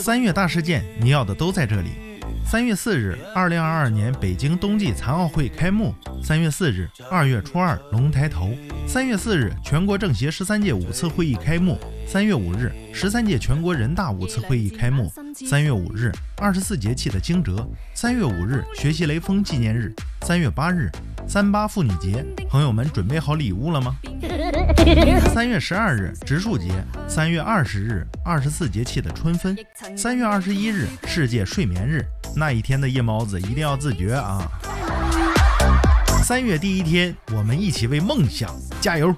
三月大事件，你要的都在这里。三月四日，二零二二年北京冬季残奥会开幕。三月四日，二月初二龙抬头。三月四日，全国政协十三届五次会议开幕。三月五日，十三届全国人大五次会议开幕。三月五日，二十四节气的惊蛰。三月五日，学习雷锋纪念日。三月八日，三八妇女节，朋友们准备好礼物了吗？三月十二日，植树节。三月二十日，二十四节气的春分。三月二十一日，世界睡眠日。那一天的夜猫子一定要自觉啊！三月第一天，我们一起为梦想加油。